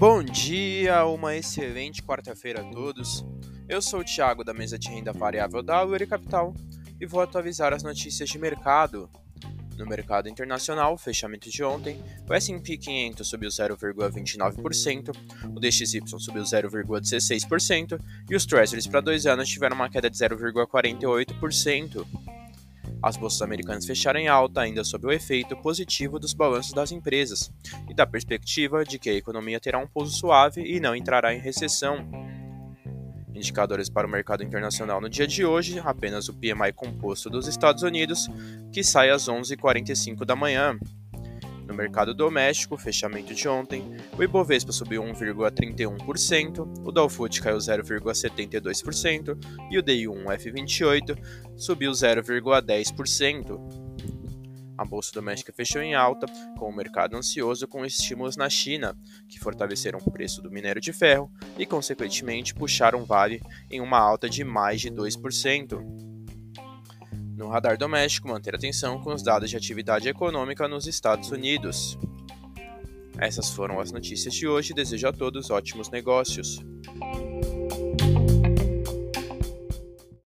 Bom dia, uma excelente quarta-feira a todos. Eu sou o Thiago da mesa de renda variável da Uri Capital e vou atualizar as notícias de mercado. No mercado internacional, fechamento de ontem, o S&P 500 subiu 0,29%, o DXY subiu 0,16% e os Treasuries para dois anos tiveram uma queda de 0,48%. As bolsas americanas fecharam em alta, ainda sob o efeito positivo dos balanços das empresas e da perspectiva de que a economia terá um pouso suave e não entrará em recessão. Indicadores para o mercado internacional no dia de hoje, apenas o PMI composto dos Estados Unidos, que sai às 11h45 da manhã. No mercado doméstico, fechamento de ontem, o Ibovespa subiu 1,31%, o Dow Food caiu 0,72% e o DI1F28 subiu 0,10%. A bolsa doméstica fechou em alta, com o mercado ansioso com estímulos na China, que fortaleceram o preço do minério de ferro e, consequentemente, puxaram o Vale em uma alta de mais de 2%. No radar doméstico, manter atenção com os dados de atividade econômica nos Estados Unidos. Essas foram as notícias de hoje. Desejo a todos ótimos negócios.